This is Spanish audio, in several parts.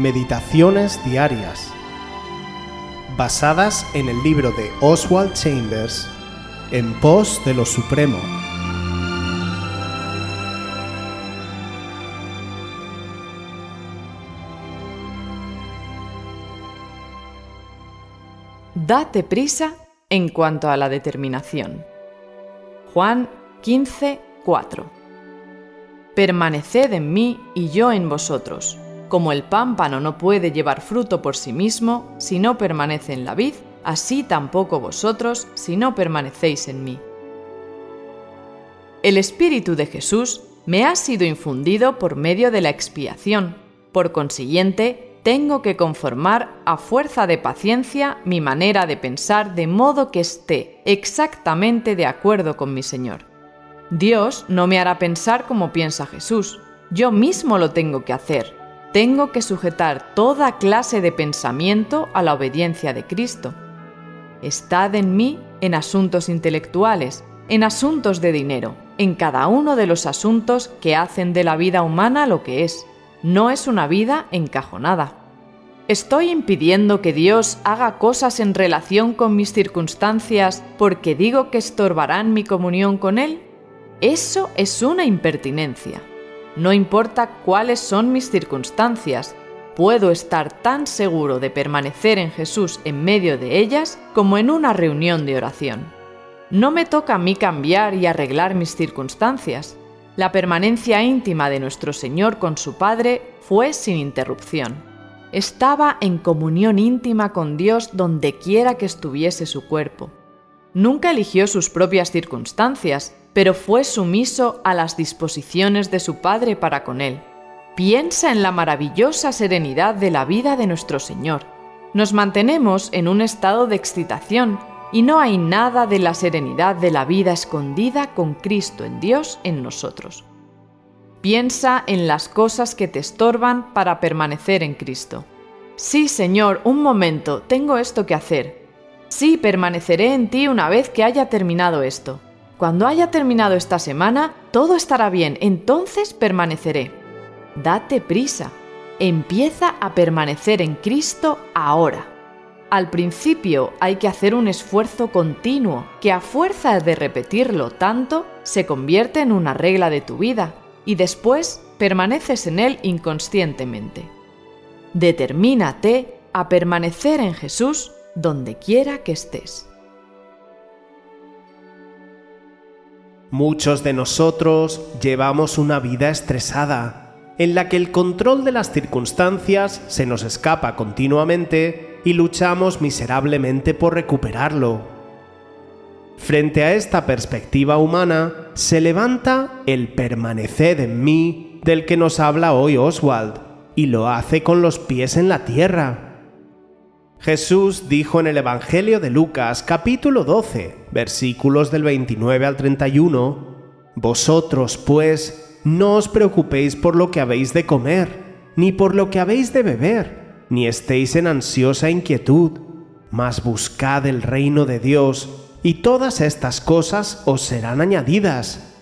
Meditaciones Diarias, basadas en el libro de Oswald Chambers, En pos de lo Supremo. Date prisa en cuanto a la determinación. Juan 15, 4. Permaneced en mí y yo en vosotros. Como el pámpano no puede llevar fruto por sí mismo si no permanece en la vid, así tampoco vosotros si no permanecéis en mí. El Espíritu de Jesús me ha sido infundido por medio de la expiación. Por consiguiente, tengo que conformar a fuerza de paciencia mi manera de pensar de modo que esté exactamente de acuerdo con mi Señor. Dios no me hará pensar como piensa Jesús, yo mismo lo tengo que hacer. Tengo que sujetar toda clase de pensamiento a la obediencia de Cristo. Estad en mí en asuntos intelectuales, en asuntos de dinero, en cada uno de los asuntos que hacen de la vida humana lo que es. No es una vida encajonada. ¿Estoy impidiendo que Dios haga cosas en relación con mis circunstancias porque digo que estorbarán mi comunión con Él? Eso es una impertinencia. No importa cuáles son mis circunstancias, puedo estar tan seguro de permanecer en Jesús en medio de ellas como en una reunión de oración. No me toca a mí cambiar y arreglar mis circunstancias. La permanencia íntima de nuestro Señor con su Padre fue sin interrupción. Estaba en comunión íntima con Dios donde quiera que estuviese su cuerpo. Nunca eligió sus propias circunstancias, pero fue sumiso a las disposiciones de su Padre para con él. Piensa en la maravillosa serenidad de la vida de nuestro Señor. Nos mantenemos en un estado de excitación y no hay nada de la serenidad de la vida escondida con Cristo en Dios en nosotros. Piensa en las cosas que te estorban para permanecer en Cristo. Sí, Señor, un momento, tengo esto que hacer. Sí, permaneceré en ti una vez que haya terminado esto. Cuando haya terminado esta semana, todo estará bien, entonces permaneceré. Date prisa. Empieza a permanecer en Cristo ahora. Al principio hay que hacer un esfuerzo continuo que a fuerza de repetirlo tanto se convierte en una regla de tu vida y después permaneces en él inconscientemente. Determínate a permanecer en Jesús donde quiera que estés. Muchos de nosotros llevamos una vida estresada, en la que el control de las circunstancias se nos escapa continuamente y luchamos miserablemente por recuperarlo. Frente a esta perspectiva humana, se levanta el permanecer en mí del que nos habla hoy Oswald, y lo hace con los pies en la tierra Jesús dijo en el Evangelio de Lucas capítulo 12, versículos del 29 al 31, Vosotros, pues, no os preocupéis por lo que habéis de comer, ni por lo que habéis de beber, ni estéis en ansiosa inquietud, mas buscad el reino de Dios, y todas estas cosas os serán añadidas.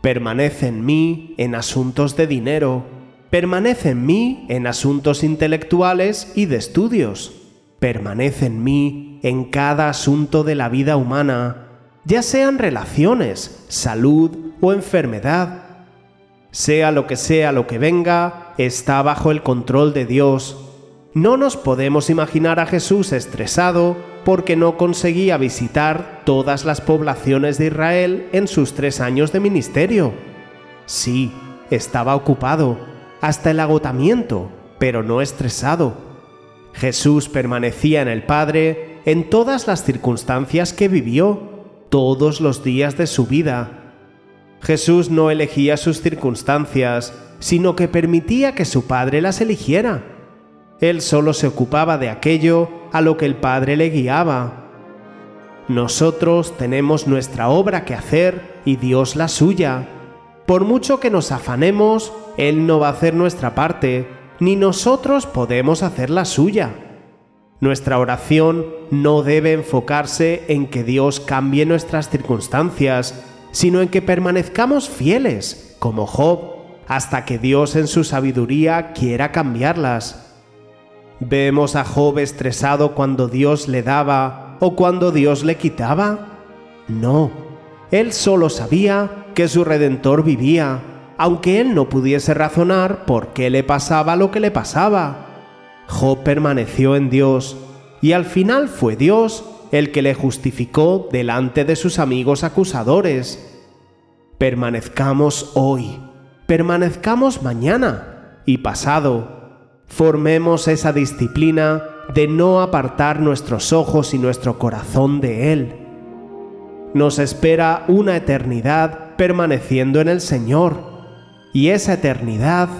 Permanece en mí en asuntos de dinero, Permanece en mí en asuntos intelectuales y de estudios. Permanece en mí en cada asunto de la vida humana, ya sean relaciones, salud o enfermedad. Sea lo que sea lo que venga, está bajo el control de Dios. No nos podemos imaginar a Jesús estresado porque no conseguía visitar todas las poblaciones de Israel en sus tres años de ministerio. Sí, estaba ocupado, hasta el agotamiento, pero no estresado. Jesús permanecía en el Padre en todas las circunstancias que vivió, todos los días de su vida. Jesús no elegía sus circunstancias, sino que permitía que su Padre las eligiera. Él solo se ocupaba de aquello a lo que el Padre le guiaba. Nosotros tenemos nuestra obra que hacer y Dios la suya. Por mucho que nos afanemos, él no va a hacer nuestra parte, ni nosotros podemos hacer la suya. Nuestra oración no debe enfocarse en que Dios cambie nuestras circunstancias, sino en que permanezcamos fieles, como Job, hasta que Dios en su sabiduría quiera cambiarlas. ¿Vemos a Job estresado cuando Dios le daba o cuando Dios le quitaba? No, él solo sabía que su Redentor vivía, aunque él no pudiese razonar por qué le pasaba lo que le pasaba. Job permaneció en Dios, y al final fue Dios el que le justificó delante de sus amigos acusadores. Permanezcamos hoy, permanezcamos mañana y pasado formemos esa disciplina de no apartar nuestros ojos y nuestro corazón de Él. Nos espera una eternidad permaneciendo en el Señor, y esa eternidad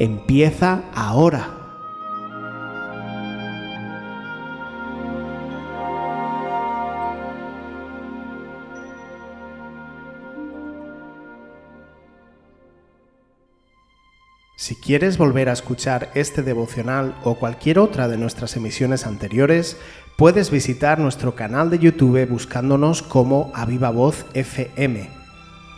empieza ahora. Si quieres volver a escuchar este devocional o cualquier otra de nuestras emisiones anteriores, puedes visitar nuestro canal de YouTube buscándonos como Aviva Voz FM.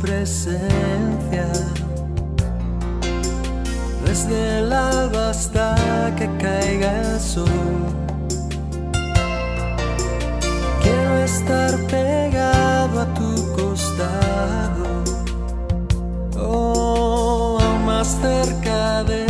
presencia. Desde el alba hasta que caiga el sol. Quiero estar pegado a tu costado. Oh, más cerca de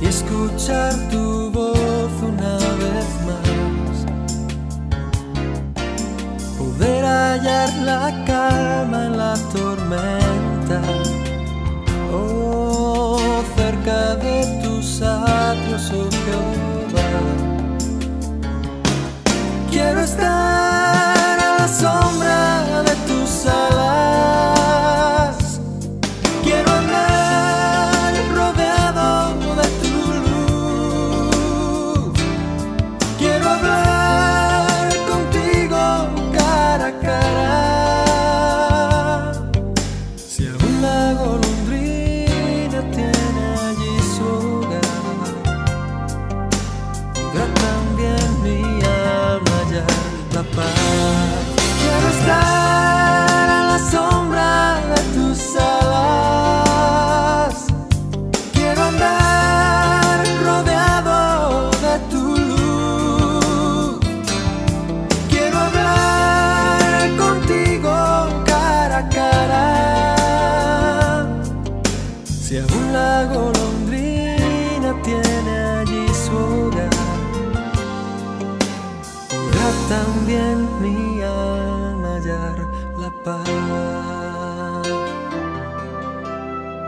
y escuchar tu voz una vez más. Poder hallar la calma en la tormenta.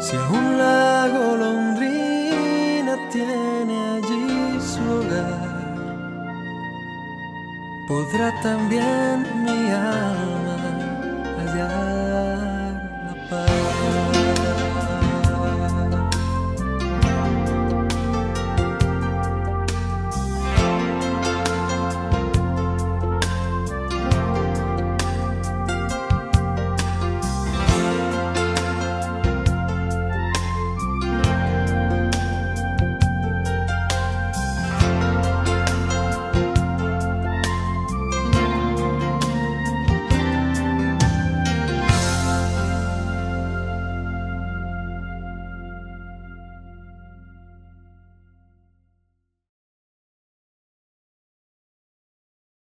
Si aún la golondrina tiene allí su hogar, podrá también mi alma